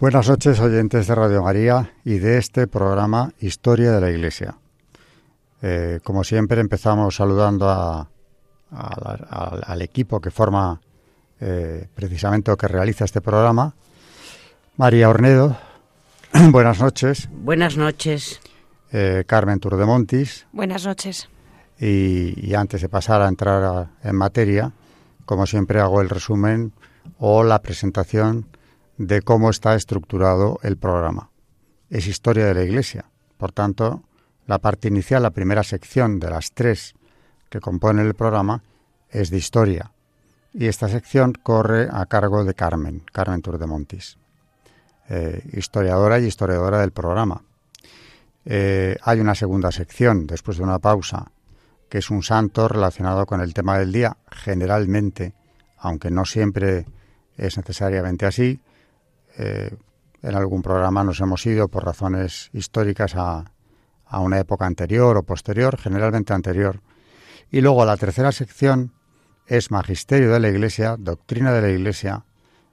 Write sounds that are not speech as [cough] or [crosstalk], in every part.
Buenas noches, oyentes de Radio María y de este programa Historia de la Iglesia. Eh, como siempre, empezamos saludando al equipo que forma eh, precisamente o que realiza este programa. María Ornedo, [clears throat] buenas noches. Buenas noches. Eh, Carmen Turdemontis. Buenas noches. Y, antes de pasar a entrar en materia, como siempre hago el resumen o la presentación de cómo está estructurado el programa. Es historia de la Iglesia. Por tanto, la parte inicial, la primera sección de las tres que componen el programa, es de historia. Y esta sección corre a cargo de Carmen, Carmen Turdemontis, eh, historiadora y historiadora del programa. Eh, hay una segunda sección, después de una pausa, que es un santo relacionado con el tema del día, generalmente, aunque no siempre es necesariamente así, eh, en algún programa nos hemos ido por razones históricas a, una época anterior o posterior, generalmente anterior. Y luego la tercera sección es Magisterio de la Iglesia, Doctrina de la Iglesia,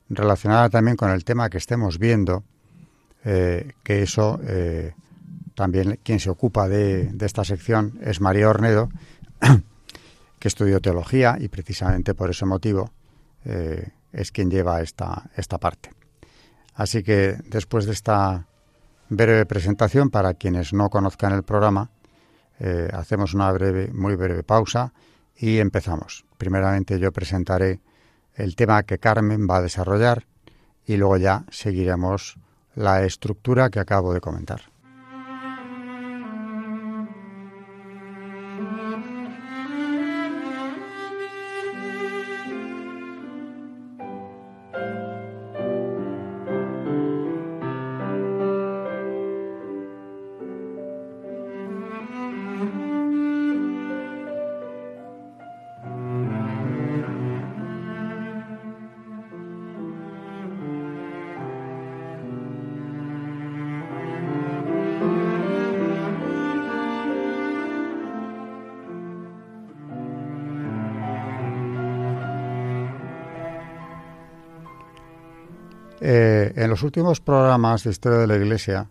relacionada también con el tema que estemos viendo, eh, que eso eh, también quien se ocupa de, de, esta sección es María Ornedo, [coughs] que estudió teología y precisamente por ese motivo es quien lleva esta, esta parte. Así que después de esta breve presentación, para quienes no conozcan el programa, eh, hacemos una breve, muy breve pausa y empezamos. Primeramente yo presentaré el tema que Carmen va a desarrollar y luego ya seguiremos la estructura que acabo de comentar. Eh, en los últimos programas de Historia de la Iglesia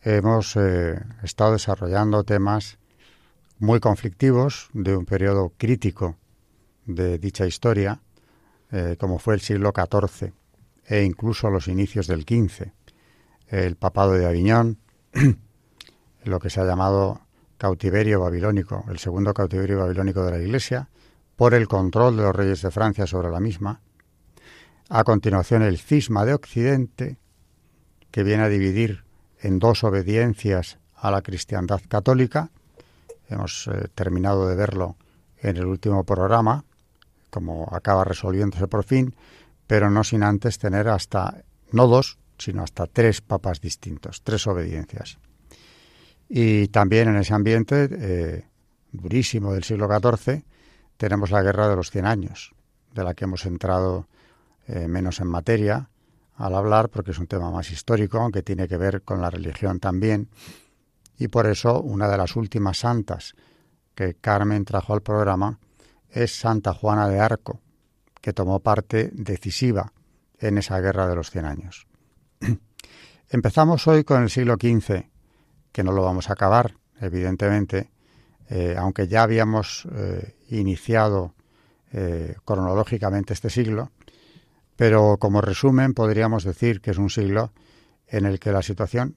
hemos eh, estado desarrollando temas muy conflictivos de un periodo crítico de dicha historia, eh, como fue el siglo XIV e incluso los inicios del XV, el papado de Aviñón, [clears throat] lo que se ha llamado cautiverio babilónico, el segundo cautiverio babilónico de la Iglesia, por el control de los reyes de Francia sobre la misma, a continuación, el cisma de Occidente, que viene a dividir en dos obediencias a la cristiandad católica. Hemos eh, terminado de verlo en el último programa, como acaba resolviéndose por fin, pero no sin antes tener hasta, no dos, sino hasta tres papas distintos, tres obediencias. Y también en ese ambiente eh, durísimo del siglo XIV tenemos la Guerra de los Cien Años, de la que hemos entrado eh, menos en materia al hablar, porque es un tema más histórico, aunque tiene que ver con la religión también. Y por eso una de las últimas santas que Carmen trajo al programa es Santa Juana de Arco, que tomó parte decisiva en esa guerra de los cien años. [clears throat] Empezamos hoy con el siglo XV, que no lo vamos a acabar, evidentemente, eh, aunque ya habíamos eh, iniciado cronológicamente este siglo, pero como resumen podríamos decir que es un siglo en el que la situación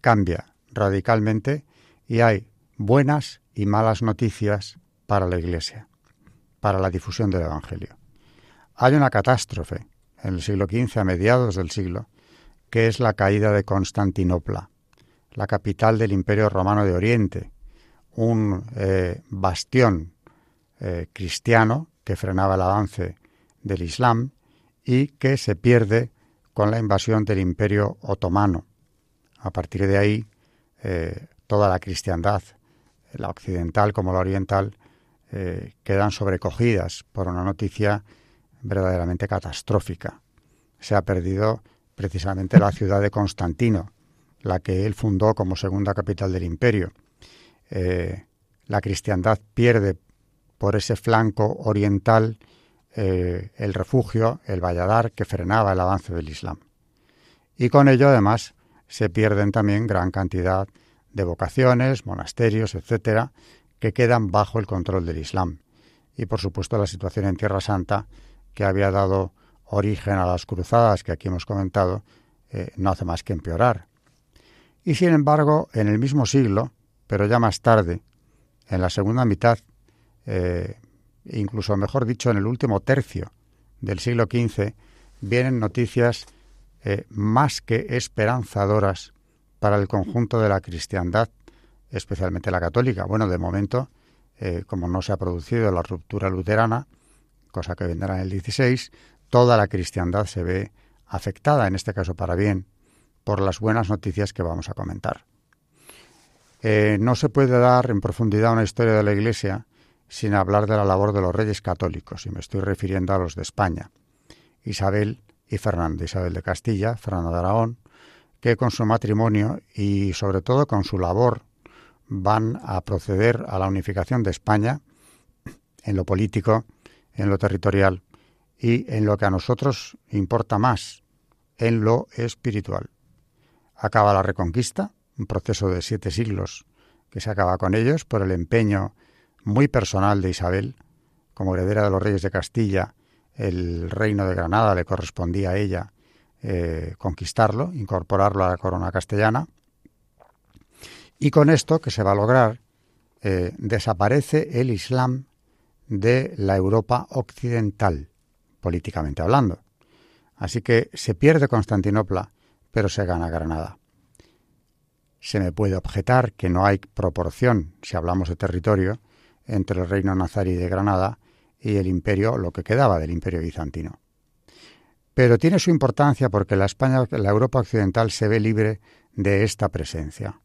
cambia radicalmente y hay buenas y malas noticias para la Iglesia, para la difusión del Evangelio. Hay una catástrofe en el siglo XV, a mediados del siglo, que es la caída de Constantinopla, la capital del Imperio Romano de Oriente, un eh, bastión eh, cristiano que frenaba el avance del Islam y que se pierde con la invasión del Imperio Otomano. A partir de ahí, eh, toda la cristiandad, la occidental como la oriental, eh, quedan sobrecogidas por una noticia verdaderamente catastrófica. Se ha perdido precisamente la ciudad de Constantino, la que él fundó como segunda capital del imperio. Eh, la cristiandad pierde por ese flanco oriental eh, el refugio, el valladar que frenaba el avance del Islam. Y con ello, además, se pierden también gran cantidad de vocaciones, monasterios, etcétera, que quedan bajo el control del Islam. Y, por supuesto, la situación en Tierra Santa, que había dado origen a las cruzadas que aquí hemos comentado, eh, no hace más que empeorar. Y sin embargo, en el mismo siglo, pero ya más tarde, en la segunda mitad, eh, incluso mejor dicho, en el último tercio del siglo XV, vienen noticias eh, más que esperanzadoras para el conjunto de la cristiandad, especialmente la católica. Bueno, de momento, eh, como no se ha producido la ruptura luterana, cosa que vendrá en el 16, toda la cristiandad se ve afectada, en este caso para bien, por las buenas noticias que vamos a comentar. Eh, no se puede dar en profundidad una historia de la Iglesia sin hablar de la labor de los reyes católicos, y me estoy refiriendo a los de España, Isabel y Fernando, Isabel de Castilla, Fernando de Aragón, que con su matrimonio y sobre todo con su labor van a proceder a la unificación de España en lo político, en lo territorial y en lo que a nosotros importa más, en lo espiritual. Acaba la reconquista, un proceso de siete siglos que se acaba con ellos por el empeño muy personal de Isabel. Como heredera de los reyes de Castilla, el reino de Granada le correspondía a ella eh, conquistarlo, incorporarlo a la corona castellana. Y con esto que se va a lograr, eh, desaparece el Islam de la Europa occidental, políticamente hablando. Así que se pierde Constantinopla, pero se gana Granada. Se me puede objetar que no hay proporción, si hablamos de territorio, entre el reino nazarí de Granada y el imperio, lo que quedaba del imperio bizantino. Pero tiene su importancia porque la España, la Europa occidental se ve libre de esta presencia.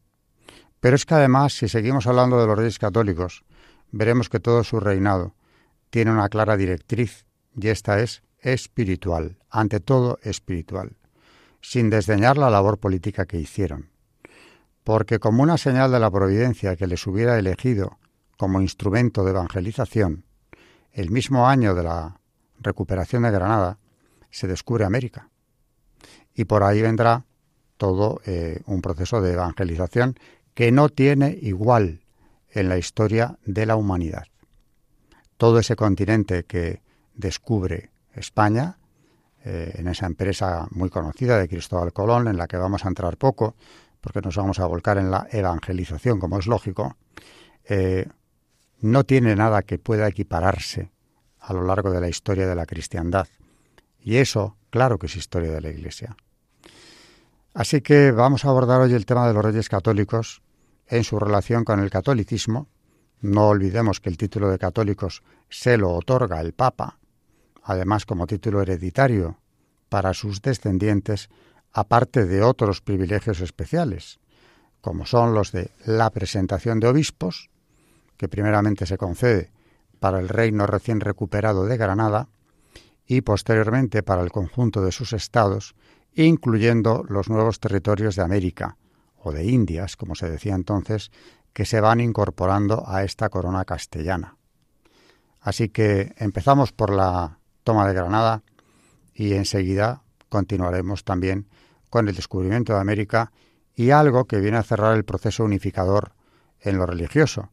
Pero es que además, si seguimos hablando de los reyes católicos, veremos que todo su reinado tiene una clara directriz y esta es espiritual, ante todo espiritual, sin desdeñar la labor política que hicieron porque como una señal de la providencia que les hubiera elegido como instrumento de evangelización, el mismo año de la recuperación de Granada, se descubre América. Y por ahí vendrá todo eh, un proceso de evangelización que no tiene igual en la historia de la humanidad. Todo ese continente que descubre España, eh, en esa empresa muy conocida de Cristóbal Colón, en la que vamos a entrar poco, porque nos vamos a volcar en la evangelización, como es lógico, eh, no tiene nada que pueda equipararse a lo largo de la historia de la cristiandad. Y eso, claro que es historia de la Iglesia. Así que vamos a abordar hoy el tema de los reyes católicos en su relación con el catolicismo. No olvidemos que el título de católicos se lo otorga el Papa, además como título hereditario para sus descendientes aparte de otros privilegios especiales, como son los de la presentación de obispos, que primeramente se concede para el reino recién recuperado de Granada y posteriormente para el conjunto de sus estados, incluyendo los nuevos territorios de América o de Indias, como se decía entonces, que se van incorporando a esta corona castellana. Así que empezamos por la toma de Granada y enseguida continuaremos también con el descubrimiento de América y algo que viene a cerrar el proceso unificador en lo religioso,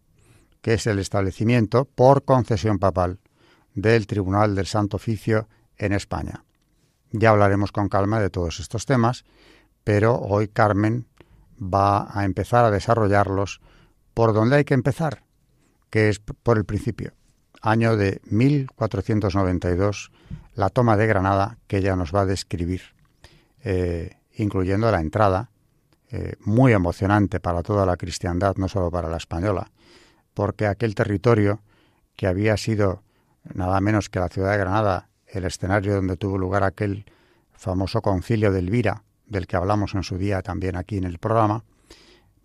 que es el establecimiento, por concesión papal, del Tribunal del Santo Oficio en España. Ya hablaremos con calma de todos estos temas, pero hoy Carmen va a empezar a desarrollarlos por donde hay que empezar, que es por el principio, año de 1492, la toma de Granada, que ella nos va a describir. Eh, incluyendo la entrada, eh, muy emocionante para toda la cristiandad, no solo para la española, porque aquel territorio que había sido nada menos que la ciudad de Granada el escenario donde tuvo lugar aquel famoso concilio de Elvira, del que hablamos en su día también aquí en el programa,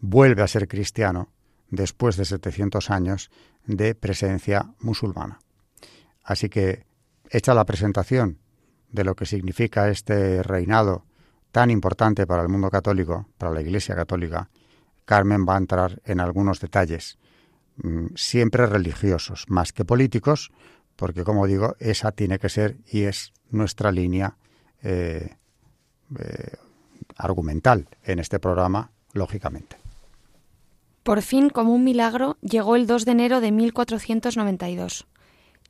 vuelve a ser cristiano después de 700 años de presencia musulmana. Así que, hecha la presentación de lo que significa este reinado tan importante para el mundo católico, para la Iglesia católica, Carmen va a entrar en algunos detalles, siempre religiosos, más que políticos, porque como digo, esa tiene que ser y es nuestra línea eh, eh, argumental en este programa, lógicamente. Por fin, como un milagro, llegó el 2 de enero de 1492.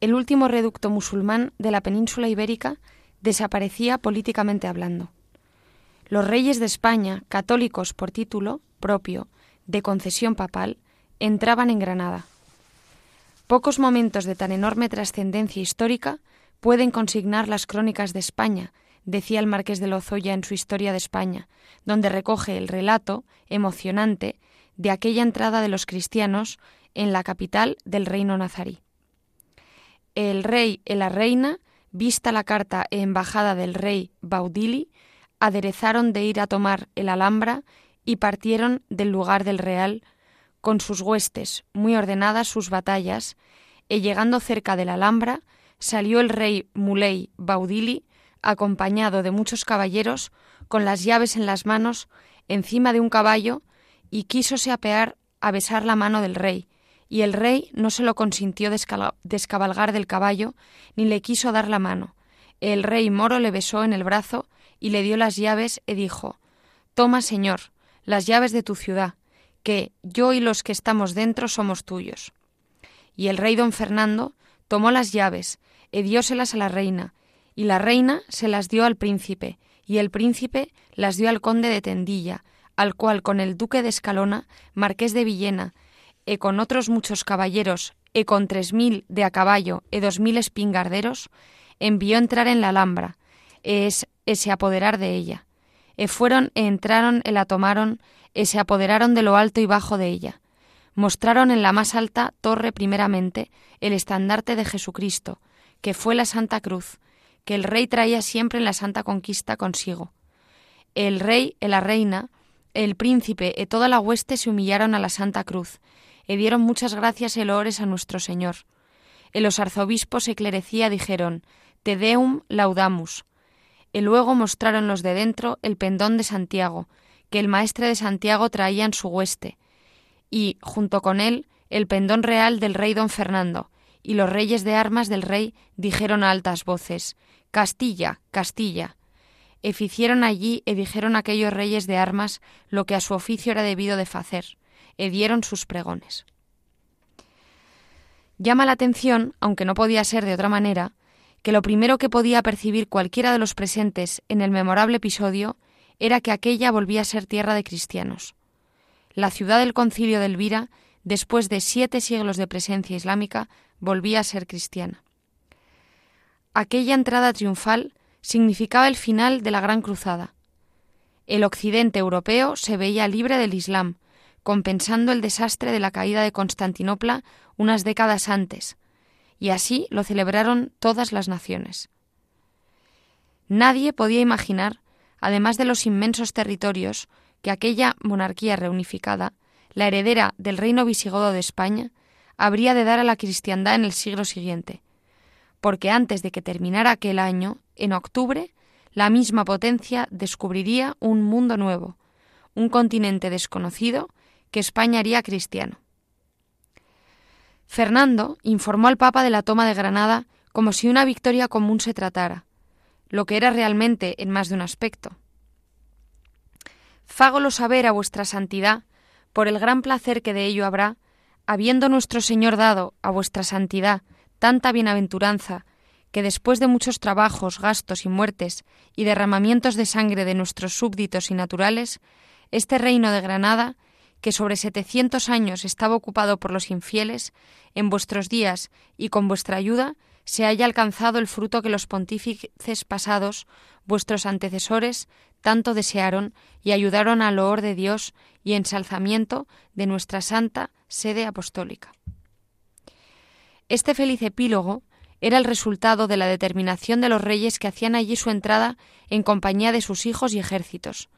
El último reducto musulmán de la península ibérica desaparecía políticamente hablando. Los reyes de España, católicos por título propio, de concesión papal, entraban en Granada. Pocos momentos de tan enorme trascendencia histórica pueden consignar las crónicas de España, decía el marqués de Lozoya en su Historia de España, donde recoge el relato emocionante de aquella entrada de los cristianos en la capital del reino nazarí. El rey y la reina, vista la carta e embajada del rey Baudili, aderezaron de ir a tomar el Alhambra y partieron del lugar del Real con sus huestes, muy ordenadas sus batallas, y llegando cerca de la Alhambra, salió el rey Muley Baudili, acompañado de muchos caballeros, con las llaves en las manos, encima de un caballo, y quísose apear a besar la mano del rey, y el rey no se lo consintió descabalgar del caballo, ni le quiso dar la mano. El rey moro le besó en el brazo y le dio las llaves y dijo, Toma, Señor, las llaves de tu ciudad, que yo y los que estamos dentro somos tuyos. Y el rey don Fernando tomó las llaves y dióselas a la reina, y la reina se las dio al príncipe, y el príncipe las dio al conde de Tendilla, al cual con el duque de Escalona, marqués de Villena, y con otros muchos caballeros, y con tres mil de a caballo y dos mil espingarderos, envió entrar en la Alhambra, es, e se apoderar de ella. E fueron e entraron e la tomaron, e se apoderaron de lo alto y bajo de ella. Mostraron en la más alta torre primeramente el estandarte de Jesucristo, que fue la Santa Cruz, que el rey traía siempre en la Santa Conquista consigo. El rey y la reina, el príncipe y toda la hueste se humillaron a la Santa Cruz, y dieron muchas gracias y loores a nuestro Señor. Y los arzobispos y clerecía dijeron, Te deum laudamus, y luego mostraron los de dentro el pendón de Santiago, que el maestre de Santiago traía en su hueste, y, junto con él, el pendón real del rey don Fernando, y los reyes de armas del rey dijeron a altas voces, Castilla, Castilla. E ficieron allí e dijeron aquellos reyes de armas lo que a su oficio era debido de facer, e dieron sus pregones. Llama la atención, aunque no podía ser de otra manera, que lo primero que podía percibir cualquiera de los presentes en el memorable episodio era que aquella volvía a ser tierra de cristianos. La ciudad del concilio de Elvira, después de siete siglos de presencia islámica, volvía a ser cristiana. Aquella entrada triunfal significaba el final de la Gran Cruzada. El occidente europeo se veía libre del Islam, compensando el desastre de la caída de Constantinopla unas décadas antes, y así lo celebraron todas las naciones. Nadie podía imaginar, además de los inmensos territorios que aquella monarquía reunificada, la heredera del reino visigodo de España, habría de dar a la cristiandad en el siglo siguiente, porque antes de que terminara aquel año, en octubre, la misma potencia descubriría un mundo nuevo, un continente desconocido que España haría cristiano. Fernando informó al Papa de la toma de Granada como si una victoria común se tratara, lo que era realmente en más de un aspecto. Fágolo saber a vuestra santidad, por el gran placer que de ello habrá, habiendo nuestro Señor dado a vuestra santidad tanta bienaventuranza, que después de muchos trabajos, gastos y muertes y derramamientos de sangre de nuestros súbditos y naturales, este reino de Granada que sobre setecientos años estaba ocupado por los infieles, en vuestros días y con vuestra ayuda se haya alcanzado el fruto que los pontífices pasados, vuestros antecesores, tanto desearon y ayudaron al loor de Dios y ensalzamiento de nuestra santa sede apostólica. Este feliz epílogo era el resultado de la determinación de los reyes que hacían allí su entrada en compañía de sus hijos y ejércitos,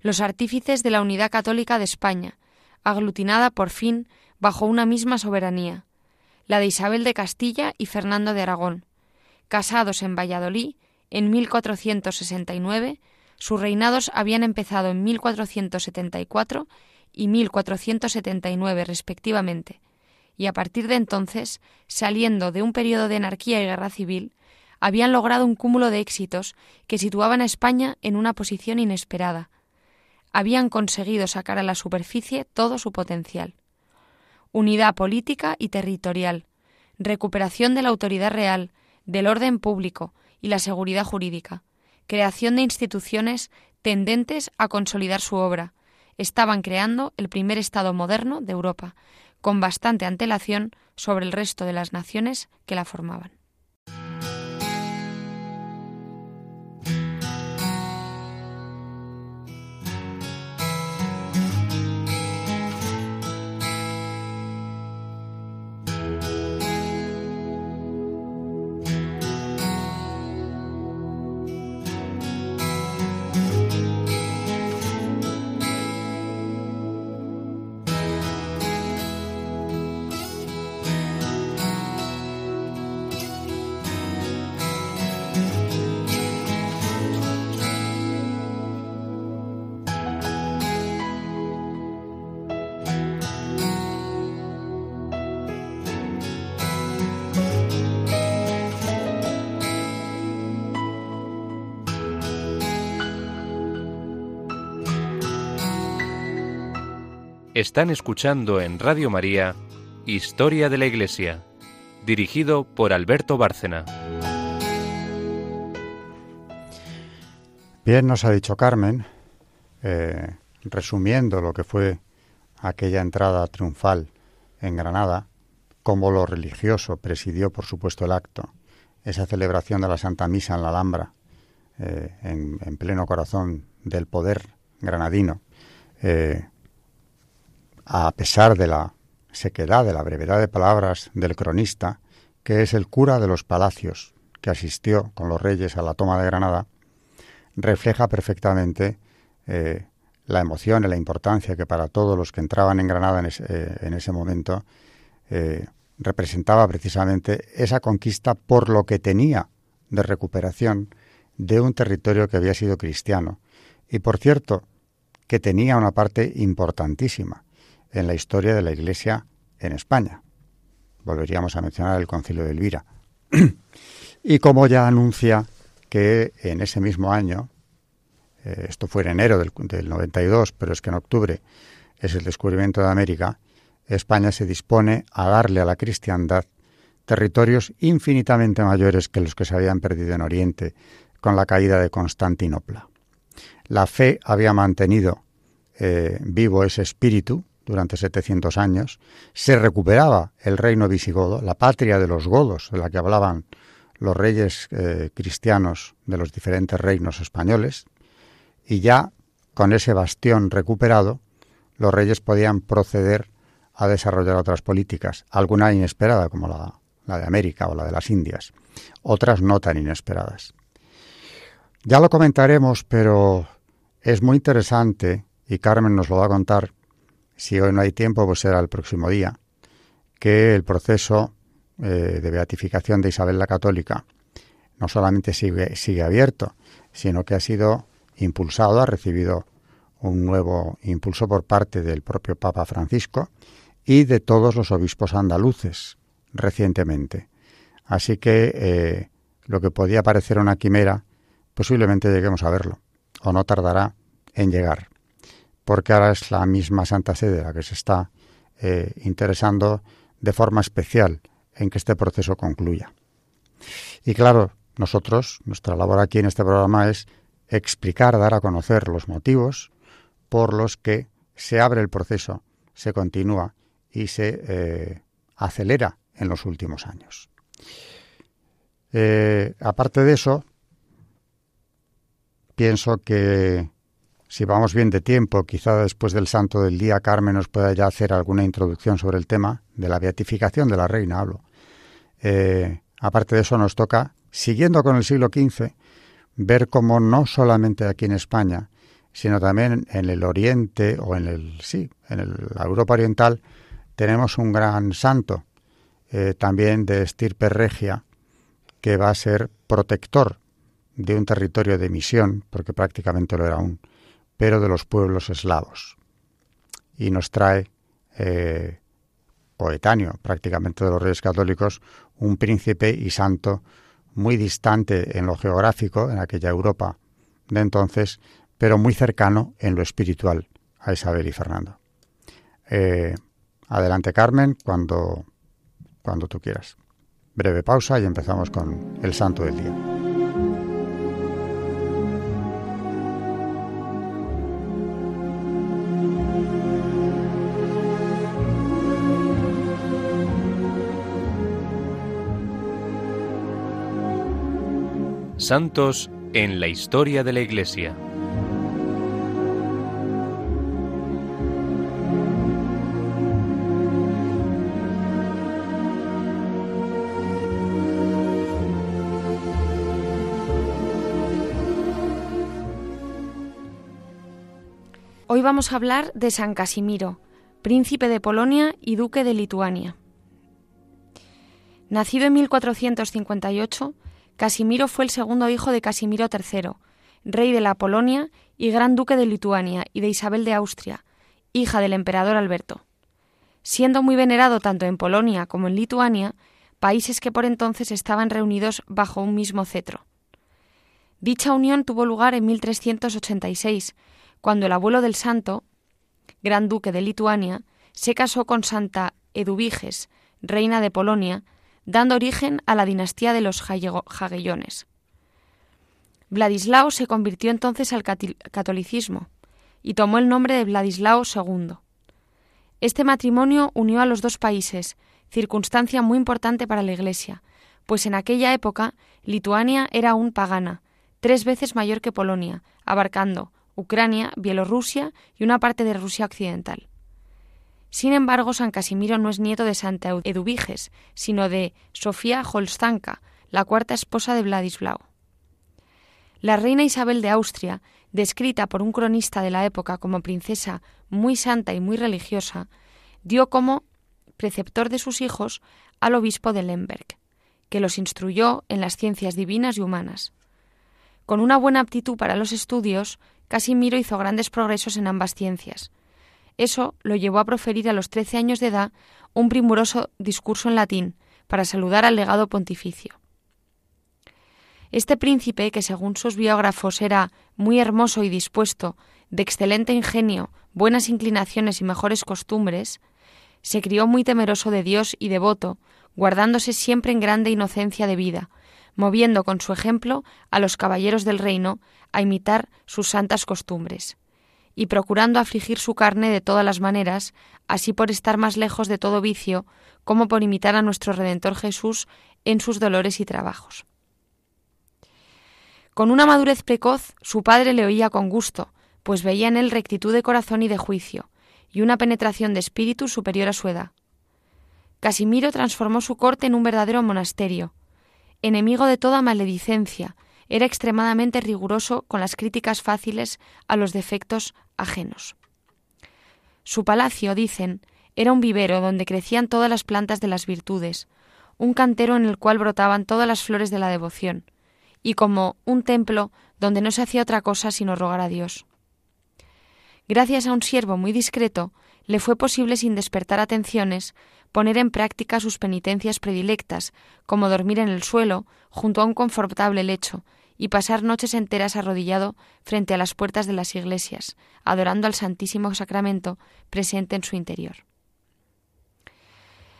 los artífices de la unidad católica de España, aglutinada por fin bajo una misma soberanía, la de Isabel de Castilla y Fernando de Aragón, casados en Valladolid en 1469, sus reinados habían empezado en 1474 y 1479 respectivamente, y a partir de entonces, saliendo de un periodo de anarquía y guerra civil, habían logrado un cúmulo de éxitos que situaban a España en una posición inesperada. Habían conseguido sacar a la superficie todo su potencial. Unidad política y territorial, recuperación de la autoridad real, del orden público y la seguridad jurídica, creación de instituciones tendentes a consolidar su obra. Estaban creando el primer Estado moderno de Europa, con bastante antelación sobre el resto de las naciones que la formaban. Están escuchando en Radio María Historia de la Iglesia, dirigido por Alberto Bárcena. Bien nos ha dicho Carmen, eh, resumiendo lo que fue aquella entrada triunfal en Granada, cómo lo religioso presidió, por supuesto, el acto, esa celebración de la Santa Misa en la Alhambra, eh, en, pleno corazón del poder granadino, eh, a pesar de la sequedad, de la brevedad de palabras del cronista, que es el cura de los palacios que asistió con los reyes a la toma de Granada, refleja perfectamente eh, la emoción y la importancia que para todos los que entraban en Granada en ese, eh, momento eh, representaba precisamente esa conquista por lo que tenía de recuperación de un territorio que había sido cristiano. Y, por cierto, que tenía una parte importantísima, en la historia de la Iglesia en España. Volveríamos a mencionar el concilio de Elvira. [clears throat] y como ya anuncia que en ese mismo año, eh, esto fue en enero del, del 92, pero es que en octubre es el descubrimiento de América, España se dispone a darle a la cristiandad territorios infinitamente mayores que los que se habían perdido en Oriente con la caída de Constantinopla. La fe había mantenido eh, vivo ese espíritu durante 700 años, se recuperaba el reino visigodo, la patria de los godos, de la que hablaban los reyes eh, cristianos de los diferentes reinos españoles, y ya con ese bastión recuperado, los reyes podían proceder a desarrollar otras políticas, alguna inesperada como la, la de América o la de las Indias, otras no tan inesperadas. Ya lo comentaremos, pero es muy interesante, y Carmen nos lo va a contar, si hoy no hay tiempo, pues será el próximo día, que el proceso eh, de beatificación de Isabel la Católica no solamente sigue, abierto, sino que ha sido impulsado, ha recibido un nuevo impulso por parte del propio Papa Francisco y de todos los obispos andaluces recientemente. Así que eh, lo que podía parecer una quimera, posiblemente lleguemos a verlo, o no tardará en llegar porque ahora es la misma Santa Sede la que se está eh, interesando de forma especial en que este proceso concluya. Y claro, nosotros, nuestra labor aquí en este programa es explicar, dar a conocer los motivos por los que se abre el proceso, se continúa y se eh, acelera en los últimos años. Eh, aparte de eso, pienso que si vamos bien de tiempo, quizá después del santo del día, Carmen nos pueda ya hacer alguna introducción sobre el tema de la beatificación de la reina, hablo. Eh, aparte de eso, nos toca, siguiendo con el siglo XV, ver cómo no solamente aquí en España, sino también en el Oriente o en el sí, en la Europa Oriental tenemos un gran santo, eh, también de estirpe regia, que va a ser protector de un territorio de misión, porque prácticamente lo era aún, pero de los pueblos eslavos. Y nos trae, eh, coetáneo prácticamente de los reyes católicos, un príncipe y santo muy distante en lo geográfico, en aquella Europa de entonces, pero muy cercano en lo espiritual a Isabel y Fernando. Eh, adelante Carmen, cuando, cuando tú quieras. Breve pausa y empezamos con el santo del día. Santos en la historia de la Iglesia. Hoy vamos a hablar de San Casimiro, príncipe de Polonia y duque de Lituania. Nacido en 1458, Casimiro fue el segundo hijo de Casimiro III, rey de la Polonia y gran duque de Lituania y de Isabel de Austria, hija del emperador Alberto. Siendo muy venerado tanto en Polonia como en Lituania, países que por entonces estaban reunidos bajo un mismo cetro. Dicha unión tuvo lugar en 1386, cuando el abuelo del santo, gran duque de Lituania, se casó con Santa Eduviges, reina de Polonia, dando origen a la dinastía de los Jagellones. Vladislao se convirtió entonces al catolicismo y tomó el nombre de Vladislao II. Este matrimonio unió a los dos países, circunstancia muy importante para la Iglesia, pues en aquella época Lituania era aún pagana, tres veces mayor que Polonia, abarcando Ucrania, Bielorrusia y una parte de Rusia occidental. Sin embargo, San Casimiro no es nieto de Santa Eduviges, sino de Sofía Holstanka, la cuarta esposa de Vladislao. La reina Isabel de Austria, descrita por un cronista de la época como princesa muy santa y muy religiosa, dio como preceptor de sus hijos al obispo de Lemberg, que los instruyó en las ciencias divinas y humanas. Con una buena aptitud para los estudios, Casimiro hizo grandes progresos en ambas ciencias, eso lo llevó a proferir a los trece años de edad un primoroso discurso en latín para saludar al legado pontificio. Este príncipe, que según sus biógrafos era muy hermoso y dispuesto, de excelente ingenio, buenas inclinaciones y mejores costumbres, se crió muy temeroso de Dios y devoto, guardándose siempre en grande inocencia de vida, moviendo con su ejemplo a los caballeros del reino a imitar sus santas costumbres y procurando afligir su carne de todas las maneras, así por estar más lejos de todo vicio, como por imitar a nuestro Redentor Jesús en sus dolores y trabajos. Con una madurez precoz, su padre le oía con gusto, pues veía en él rectitud de corazón y de juicio, y una penetración de espíritu superior a su edad. Casimiro transformó su corte en un verdadero monasterio. Enemigo de toda maledicencia, era extremadamente riguroso con las críticas fáciles a los defectos ajenos. Su palacio, dicen, era un vivero donde crecían todas las plantas de las virtudes, un cantero en el cual brotaban todas las flores de la devoción, y como un templo donde no se hacía otra cosa sino rogar a Dios. Gracias a un siervo muy discreto, le fue posible sin despertar atenciones poner en práctica sus penitencias predilectas, como dormir en el suelo, junto a un confortable lecho, y pasar noches enteras arrodillado frente a las puertas de las iglesias, adorando al Santísimo Sacramento presente en su interior.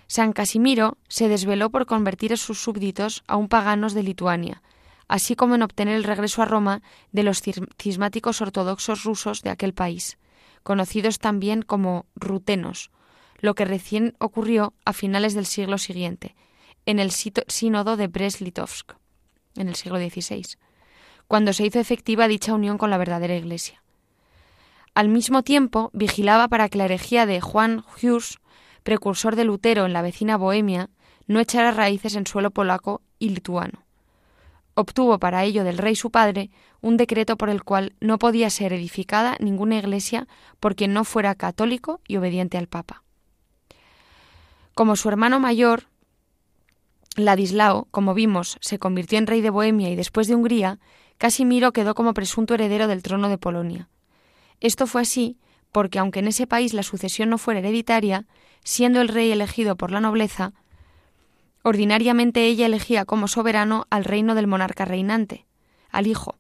San Casimiro se desveló por convertir a sus súbditos a un paganos de Lituania, así como en obtener el regreso a Roma de los cismáticos ortodoxos rusos de aquel país, conocidos también como rutenos, lo que recién ocurrió a finales del siglo siguiente, en el sínodo de Brest-Litovsk, en el siglo XVI cuando se hizo efectiva dicha unión con la verdadera Iglesia. Al mismo tiempo, vigilaba para que la herejía de Juan Hus, precursor de Lutero en la vecina Bohemia, no echara raíces en suelo polaco y lituano. Obtuvo para ello del rey su padre un decreto por el cual no podía ser edificada ninguna iglesia por quien no fuera católico y obediente al Papa. Como su hermano mayor, Ladislao, como vimos, se convirtió en rey de Bohemia y después de Hungría, Casimiro quedó como presunto heredero del trono de Polonia. Esto fue así porque, aunque en ese país la sucesión no fuera hereditaria, siendo el rey elegido por la nobleza, ordinariamente ella elegía como soberano al reino del monarca reinante, al hijo,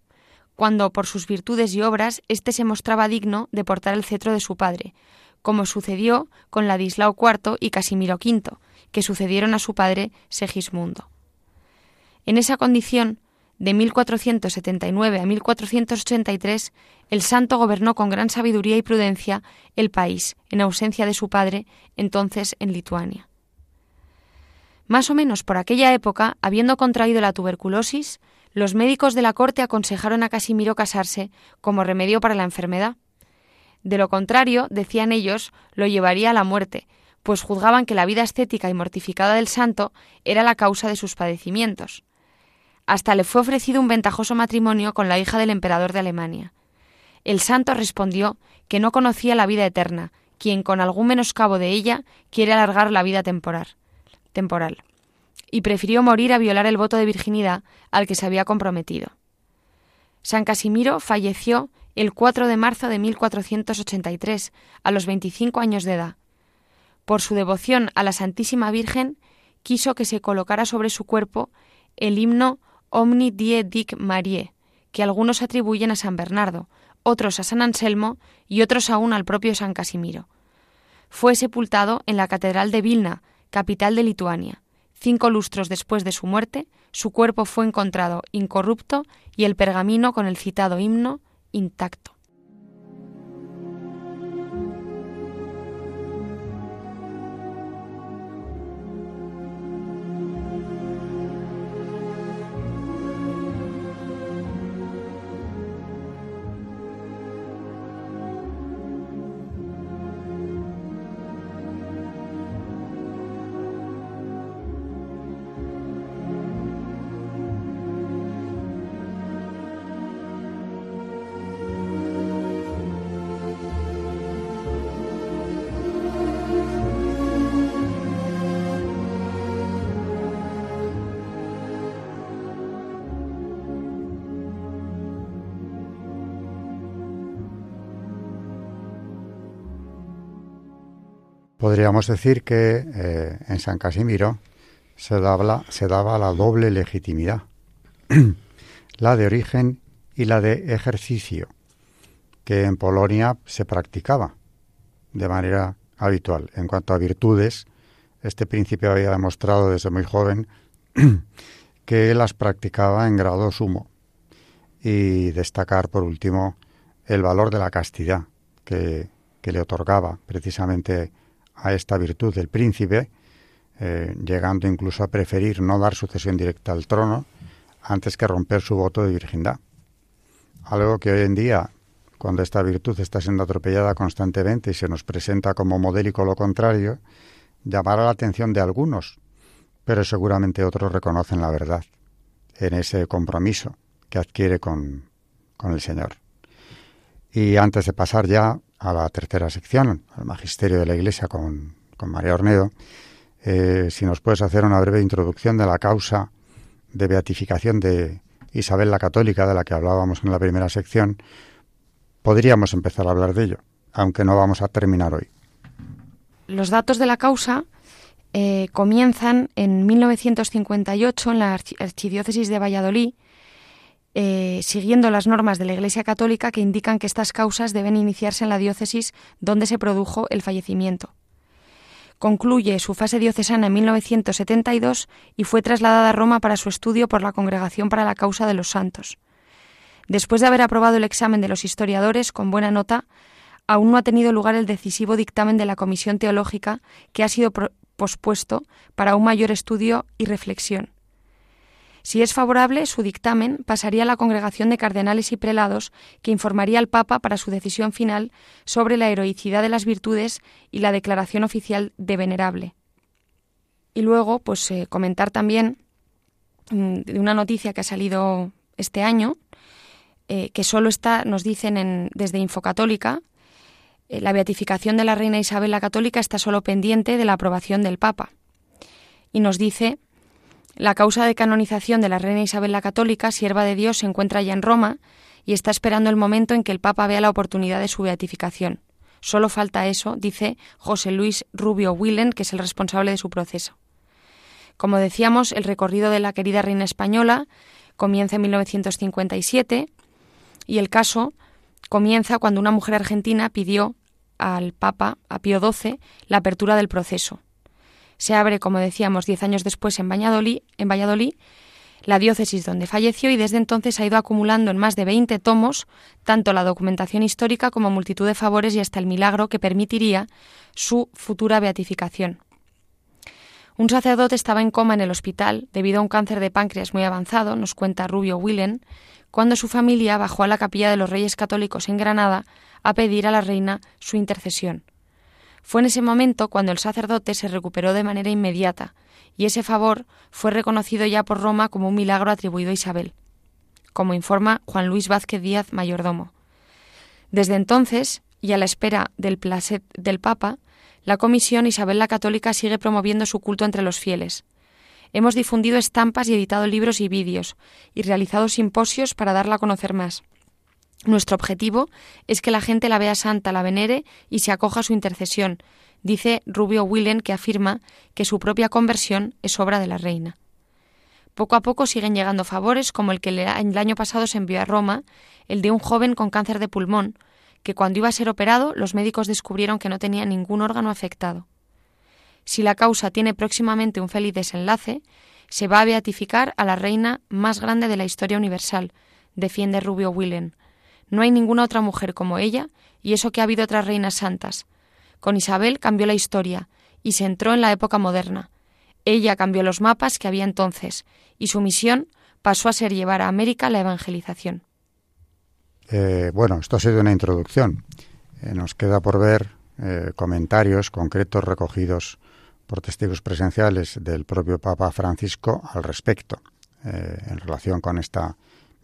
cuando por sus virtudes y obras éste se mostraba digno de portar el cetro de su padre, como sucedió con Ladislao IV y Casimiro V, que sucedieron a su padre Segismundo. En esa condición, de 1479 a 1483, el santo gobernó con gran sabiduría y prudencia el país, en ausencia de su padre, entonces en Lituania. Más o menos por aquella época, habiendo contraído la tuberculosis, los médicos de la corte aconsejaron a Casimiro casarse como remedio para la enfermedad. De lo contrario, decían ellos, lo llevaría a la muerte, pues juzgaban que la vida estética y mortificada del santo era la causa de sus padecimientos. Hasta le fue ofrecido un ventajoso matrimonio con la hija del emperador de Alemania. El santo respondió que no conocía la vida eterna, quien con algún menoscabo de ella quiere alargar la vida temporal, temporal, y prefirió morir a violar el voto de virginidad al que se había comprometido. San Casimiro falleció el 4 de marzo de 1483, a los 25 años de edad. Por su devoción a la Santísima Virgen, quiso que se colocara sobre su cuerpo el himno Omni Die Dic Marie, que algunos atribuyen a San Bernardo, otros a San Anselmo y otros aún al propio San Casimiro. Fue sepultado en la Catedral de Vilna, capital de Lituania. Cinco lustros después de su muerte, su cuerpo fue encontrado incorrupto y el pergamino con el citado himno intacto. Podríamos decir que eh, en San Casimiro se daba, se daba la doble legitimidad, [clears throat] la de origen y la de ejercicio, que en Polonia se practicaba de manera habitual. En cuanto a virtudes, este príncipe había demostrado desde muy joven [clears throat] que las practicaba en grado sumo. Y destacar, por último, el valor de la castidad que, que le otorgaba precisamente a esta virtud del príncipe, eh, llegando incluso a preferir no dar sucesión directa al trono antes que romper su voto de virginidad. Algo que hoy en día, cuando esta virtud está siendo atropellada constantemente y se nos presenta como modélico lo contrario, llamará la atención de algunos, pero seguramente otros reconocen la verdad en ese compromiso que adquiere con, con el Señor. Y antes de pasar ya a la tercera sección, al Magisterio de la Iglesia con, María Ornedo, eh, si nos puedes hacer una breve introducción de la causa de beatificación de Isabel la Católica, de la que hablábamos en la primera sección, podríamos empezar a hablar de ello, aunque no vamos a terminar hoy. Los datos de la causa eh, comienzan en 1958 en la Archidiócesis de Valladolid, eh, siguiendo las normas de la Iglesia Católica que indican que estas causas deben iniciarse en la diócesis donde se produjo el fallecimiento. Concluye su fase diocesana en 1972 y fue trasladada a Roma para su estudio por la Congregación para la Causa de los Santos. Después de haber aprobado el examen de los historiadores con buena nota, aún no ha tenido lugar el decisivo dictamen de la Comisión Teológica que ha sido pospuesto para un mayor estudio y reflexión. Si es favorable, su dictamen pasaría a la congregación de cardenales y prelados, que informaría al Papa para su decisión final sobre la heroicidad de las virtudes y la declaración oficial de venerable. Y luego, pues eh, comentar también mm, de una noticia que ha salido este año, eh, que solo está, nos dicen en, desde Infocatólica, eh, la beatificación de la reina Isabel la Católica está solo pendiente de la aprobación del Papa. Y nos dice, la causa de canonización de la reina Isabel la Católica, sierva de Dios, se encuentra ya en Roma y está esperando el momento en que el Papa vea la oportunidad de su beatificación. Solo falta eso, dice José Luis Rubio Willen, que es el responsable de su proceso. Como decíamos, el recorrido de la querida reina española comienza en 1957 y el caso comienza cuando una mujer argentina pidió al Papa, a Pío XII, la apertura del proceso. Se abre, como decíamos, diez años después en Valladolid, la diócesis donde falleció y desde entonces ha ido acumulando en más de 20 tomos tanto la documentación histórica como multitud de favores y hasta el milagro que permitiría su futura beatificación. Un sacerdote estaba en coma en el hospital debido a un cáncer de páncreas muy avanzado, nos cuenta Rubio Willen, cuando su familia bajó a la capilla de los Reyes Católicos en Granada a pedir a la reina su intercesión. Fue en ese momento cuando el sacerdote se recuperó de manera inmediata, y ese favor fue reconocido ya por Roma como un milagro atribuido a Isabel, como informa Juan Luis Vázquez Díaz, mayordomo. Desde entonces, y a la espera del placet del Papa, la Comisión Isabel la Católica sigue promoviendo su culto entre los fieles. Hemos difundido estampas y editado libros y vídeos, y realizado simposios para darla a conocer más. Nuestro objetivo es que la gente la vea santa, la venere y se acoja a su intercesión, dice Rubio Willen, que afirma que su propia conversión es obra de la reina. Poco a poco siguen llegando favores, como el que el año pasado se envió a Roma, el de un joven con cáncer de pulmón, que cuando iba a ser operado los médicos descubrieron que no tenía ningún órgano afectado. Si la causa tiene próximamente un feliz desenlace, se va a beatificar a la reina más grande de la historia universal, defiende Rubio Willen. No hay ninguna otra mujer como ella, y eso que ha habido otras reinas santas. Con Isabel cambió la historia, y se entró en la época moderna. Ella cambió los mapas que había entonces, y su misión pasó a ser llevar a América la evangelización. Eh, bueno, esto ha sido una introducción. Eh, nos queda por ver eh, comentarios concretos recogidos por testigos presenciales del propio Papa Francisco al respecto, en relación con esta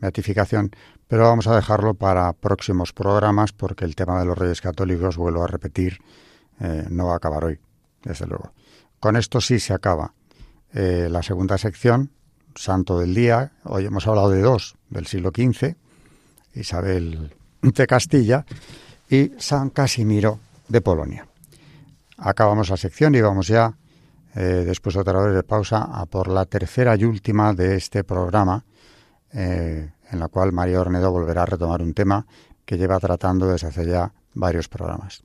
beatificación, pero vamos a dejarlo para próximos programas porque el tema de los reyes católicos, vuelvo a repetir, no va a acabar hoy, desde luego. Con esto sí se acaba la segunda sección, Santo del Día. Hoy hemos hablado de dos del siglo XV, Isabel de Castilla y San Casimiro de Polonia. Acabamos la sección y vamos ya, eh, después de otra vez de pausa, a por la tercera y última de este programa, eh, en la cual María Ornedo volverá a retomar un tema que lleva tratando desde hace ya varios programas.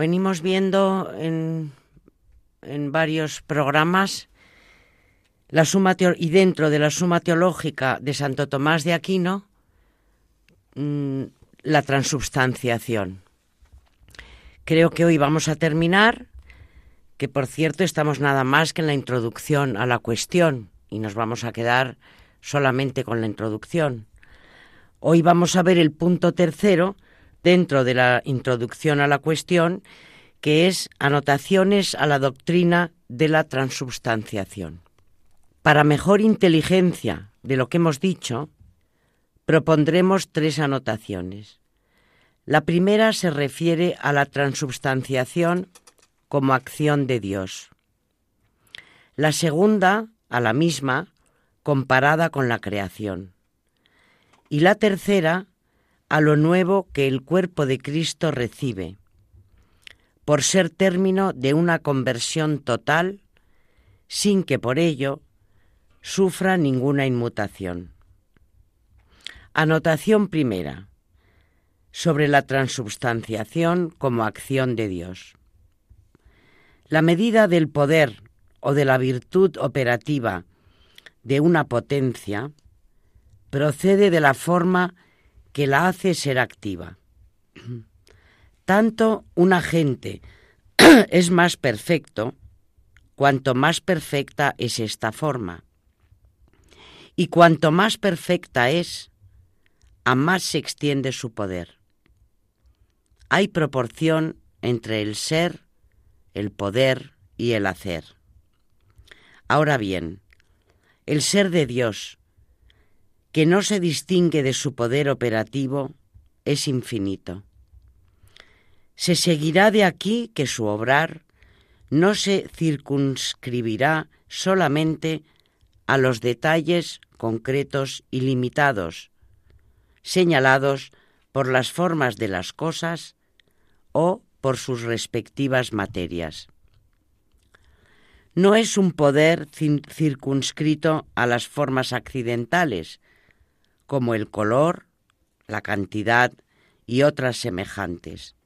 Venimos viendo en, en varios programas la suma y dentro de la suma teológica de Santo Tomás de Aquino mm, la transubstanciación. Creo que hoy vamos a terminar que por cierto estamos nada más que en la introducción a la cuestión y nos vamos a quedar solamente con la introducción. Hoy vamos a ver el punto tercero dentro de la introducción a la cuestión, que es anotaciones a la doctrina de la transubstanciación. Para mejor inteligencia de lo que hemos dicho, propondremos tres anotaciones. La primera se refiere a la transubstanciación como acción de Dios. La segunda, a la misma, comparada con la creación. Y la tercera, a lo nuevo que el cuerpo de Cristo recibe, por ser término de una conversión total, sin que por ello sufra ninguna inmutación. Anotación primera sobre la transubstanciación como acción de Dios. La medida del poder o de la virtud operativa de una potencia procede de la forma que la hace ser activa. [clears throat] Tanto un agente [clears throat] es más perfecto cuanto más perfecta es esta forma. Y cuanto más perfecta es, a más se extiende su poder. Hay proporción entre el ser el poder y el hacer. Ahora bien, el ser de Dios, que no se distingue de su poder operativo, es infinito. Se seguirá de aquí que su obrar no se circunscribirá solamente a los detalles concretos y limitados, señalados por las formas de las cosas o por sus respectivas materias. No es un poder circunscrito a las formas accidentales, como el color, la cantidad y otras semejantes.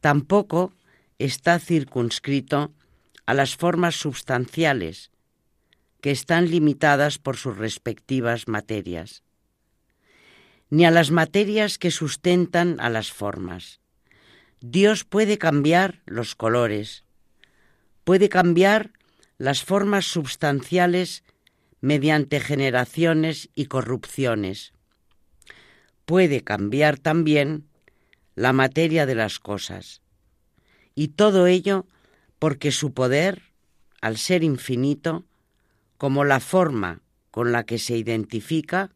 Tampoco está circunscrito a las formas substanciales, que están limitadas por sus respectivas materias, ni a las materias que sustentan a las formas. Dios puede cambiar los colores, puede cambiar las formas substanciales mediante generaciones y corrupciones. Puede cambiar también la materia de las cosas. Y todo ello porque su poder, al ser infinito, como la forma con la que se identifica,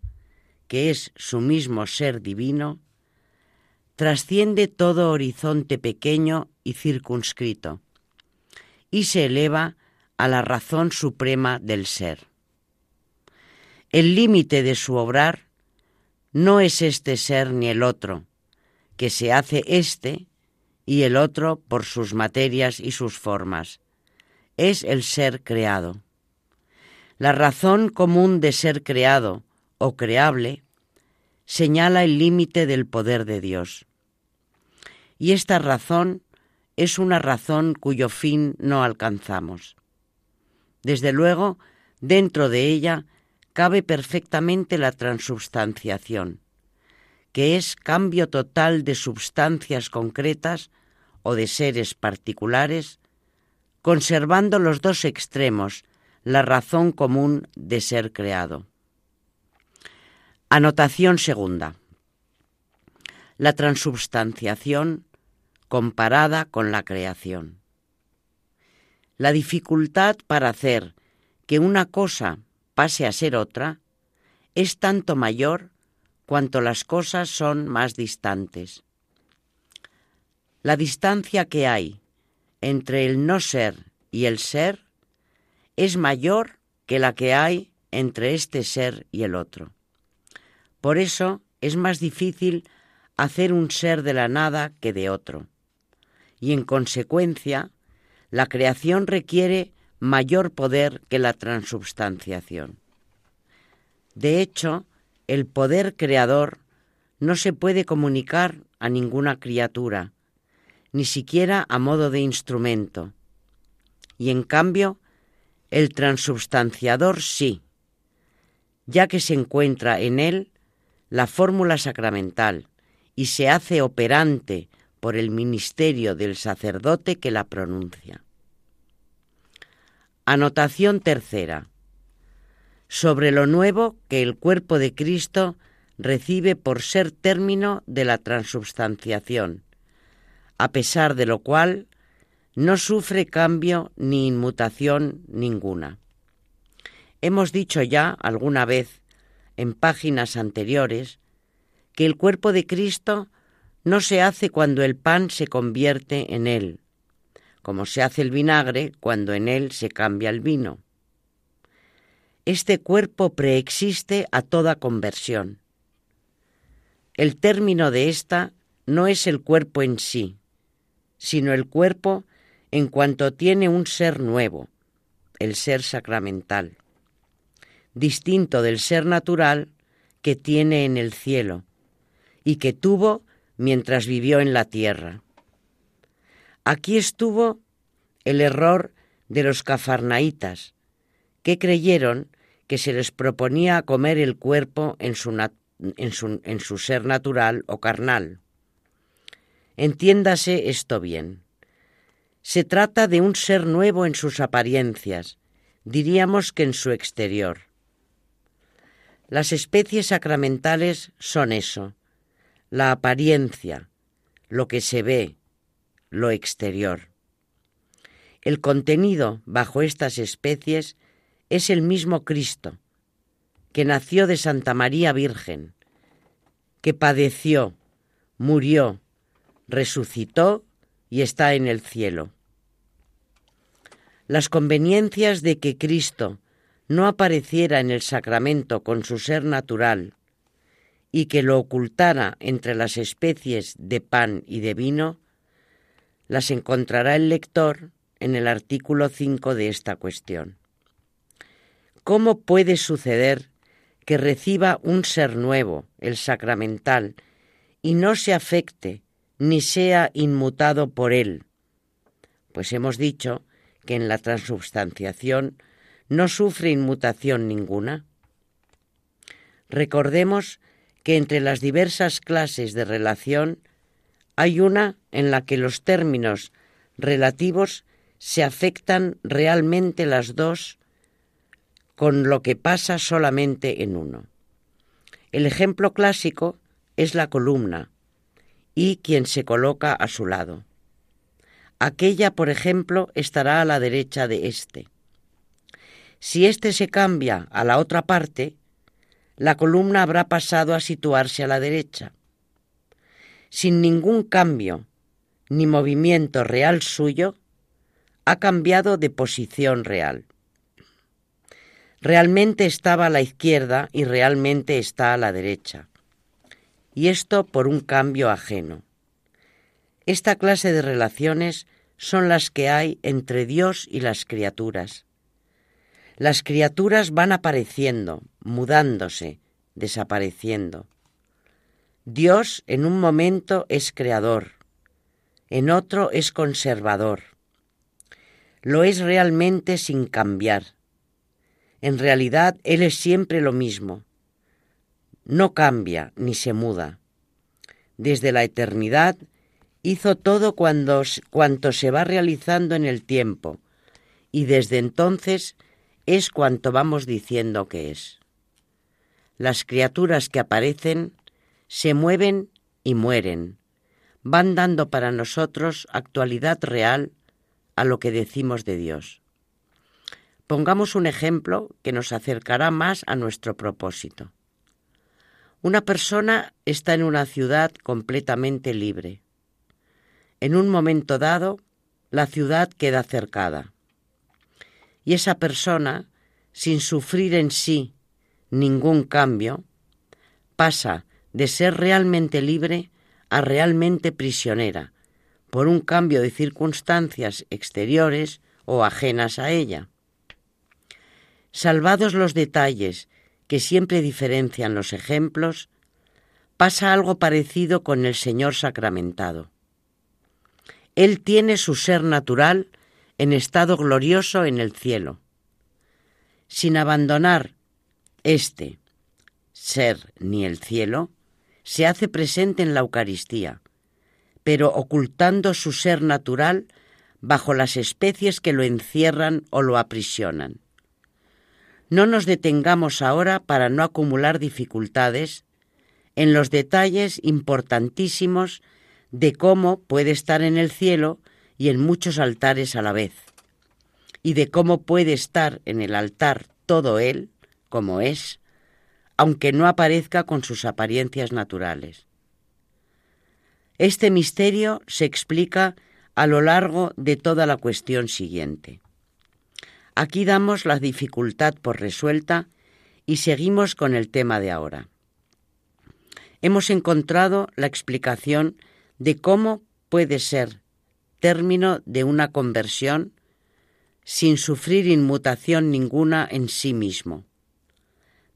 que es su mismo ser divino, trasciende todo horizonte pequeño y circunscrito y se eleva a la razón suprema del ser. El límite de su obrar no es este ser ni el otro, que se hace este y el otro por sus materias y sus formas. Es el ser creado. La razón común de ser creado o creable señala el límite del poder de Dios. Y esta razón es una razón cuyo fin no alcanzamos. Desde luego, dentro de ella cabe perfectamente la transubstanciación, que es cambio total de substancias concretas o de seres particulares, conservando los dos extremos, la razón común de ser creado. Anotación segunda. La transubstanciación comparada con la creación. La dificultad para hacer que una cosa pase a ser otra es tanto mayor cuanto las cosas son más distantes. La distancia que hay entre el no ser y el ser es mayor que la que hay entre este ser y el otro. Por eso es más difícil hacer un ser de la nada que de otro. Y en consecuencia, la creación requiere mayor poder que la transubstanciación. De hecho, el poder creador no se puede comunicar a ninguna criatura, ni siquiera a modo de instrumento. Y en cambio, el transubstanciador sí, ya que se encuentra en él la fórmula sacramental y se hace operante por el ministerio del sacerdote que la pronuncia. Anotación tercera. Sobre lo nuevo que el cuerpo de Cristo recibe por ser término de la transubstanciación, a pesar de lo cual no sufre cambio ni inmutación ninguna. Hemos dicho ya alguna vez en páginas anteriores que el cuerpo de Cristo no se hace cuando el pan se convierte en él, como se hace el vinagre cuando en él se cambia el vino. Este cuerpo preexiste a toda conversión. El término de esta no es el cuerpo en sí, sino el cuerpo en cuanto tiene un ser nuevo, el ser sacramental, distinto del ser natural que tiene en el cielo y que tuvo mientras vivió en la tierra. Aquí estuvo el error de los cafarnaitas, que creyeron que se les proponía comer el cuerpo en su, en su, en su ser natural o carnal. Entiéndase esto bien. Se trata de un ser nuevo en sus apariencias, diríamos que en su exterior. Las especies sacramentales son eso, la apariencia, lo que se ve, lo exterior. El contenido bajo estas especies es el mismo Cristo, que nació de Santa María Virgen, que padeció, murió, resucitó y está en el cielo. Las conveniencias de que Cristo no apareciera en el sacramento con su ser natural y que lo ocultara entre las especies de pan y de vino, las encontrará el lector en el artículo 5 de esta cuestión. ¿Cómo puede suceder que reciba un ser nuevo, el sacramental, y no se afecte ni sea inmutado por él? Pues hemos dicho que en la transubstanciación no sufre inmutación ninguna. Recordemos que entre las diversas clases de relación hay una en la que los términos relativos se afectan realmente las dos con lo que pasa solamente en uno. El ejemplo clásico es la columna y quien se coloca a su lado. Aquella, por ejemplo, estará a la derecha de éste. Si éste se cambia a la otra parte, la columna habrá pasado a situarse a la derecha. Sin ningún cambio ni movimiento real suyo, ha cambiado de posición real. Realmente estaba a la izquierda y realmente está a la derecha. Y esto por un cambio ajeno. Esta clase de relaciones son las que hay entre Dios y las criaturas. Las criaturas van apareciendo, mudándose, desapareciendo. Dios en un momento es creador, en otro es conservador. Lo es realmente sin cambiar. En realidad Él es siempre lo mismo. No cambia ni se muda. Desde la eternidad hizo todo cuanto se va realizando en el tiempo y desde entonces es cuanto vamos diciendo que es. Las criaturas que aparecen se mueven y mueren, van dando para nosotros actualidad real a lo que decimos de Dios. Pongamos un ejemplo que nos acercará más a nuestro propósito. Una persona está en una ciudad completamente libre. En un momento dado, la ciudad queda cercada y esa persona, sin sufrir en sí ningún cambio, pasa de ser realmente libre a realmente prisionera, por un cambio de circunstancias exteriores o ajenas a ella. Salvados los detalles que siempre diferencian los ejemplos, pasa algo parecido con el Señor sacramentado. Él tiene su ser natural en estado glorioso en el cielo. Sin abandonar este ser ni el cielo, se hace presente en la Eucaristía, pero ocultando su ser natural bajo las especies que lo encierran o lo aprisionan. No nos detengamos ahora para no acumular dificultades en los detalles importantísimos de cómo puede estar en el cielo y en muchos altares a la vez, y de cómo puede estar en el altar todo él, como es, aunque no aparezca con sus apariencias naturales. Este misterio se explica a lo largo de toda la cuestión siguiente. Aquí damos la dificultad por resuelta y seguimos con el tema de ahora. Hemos encontrado la explicación de cómo puede ser término de una conversión sin sufrir inmutación ninguna en sí mismo,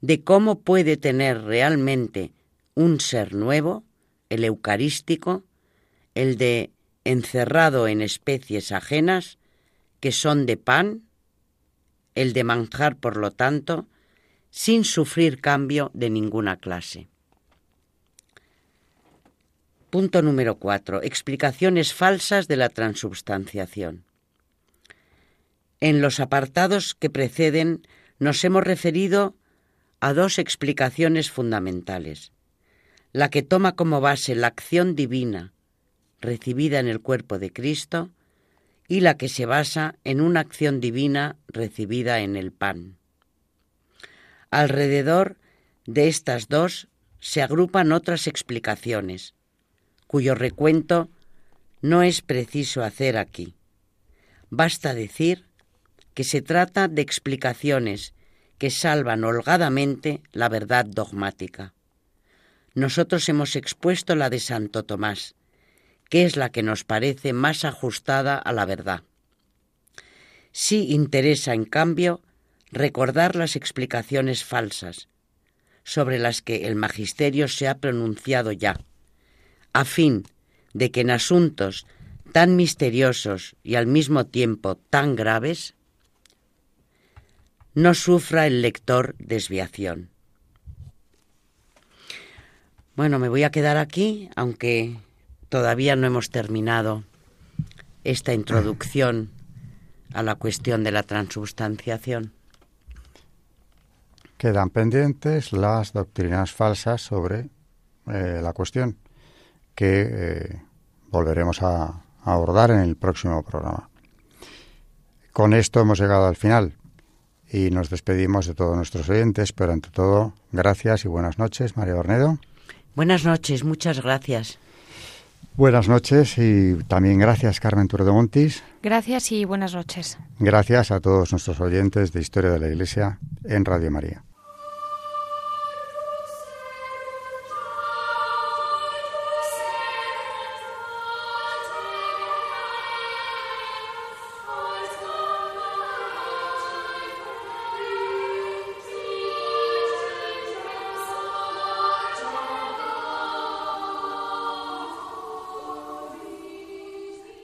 de cómo puede tener realmente un ser nuevo, el eucarístico, el de encerrado en especies ajenas que son de pan, el de manjar, por lo tanto, sin sufrir cambio de ninguna clase. Punto número cuatro. Explicaciones falsas de la transubstanciación. En los apartados que preceden nos hemos referido a dos explicaciones fundamentales. La que toma como base la acción divina recibida en el cuerpo de Cristo y la que se basa en una acción divina recibida en el pan. Alrededor de estas dos se agrupan otras explicaciones, cuyo recuento no es preciso hacer aquí. Basta decir que se trata de explicaciones que salvan holgadamente la verdad dogmática. Nosotros hemos expuesto la de Santo Tomás, que es la que nos parece más ajustada a la verdad. Sí interesa, en cambio, recordar las explicaciones falsas, sobre las que el magisterio se ha pronunciado ya, a fin de que en asuntos tan misteriosos y al mismo tiempo tan graves, no sufra el lector desviación. Bueno, me voy a quedar aquí, aunque todavía no hemos terminado esta introducción a la cuestión de la transubstanciación. Quedan pendientes las doctrinas falsas sobre eh, la cuestión que eh, volveremos a abordar en el próximo programa. Con esto hemos llegado al final y nos despedimos de todos nuestros oyentes, pero ante todo, gracias y buenas noches, María Ornedo. Buenas noches, muchas gracias. Buenas noches y también gracias, Carmen Turdo Montis. Gracias y buenas noches. Gracias a todos nuestros oyentes de Historia de la Iglesia en Radio María.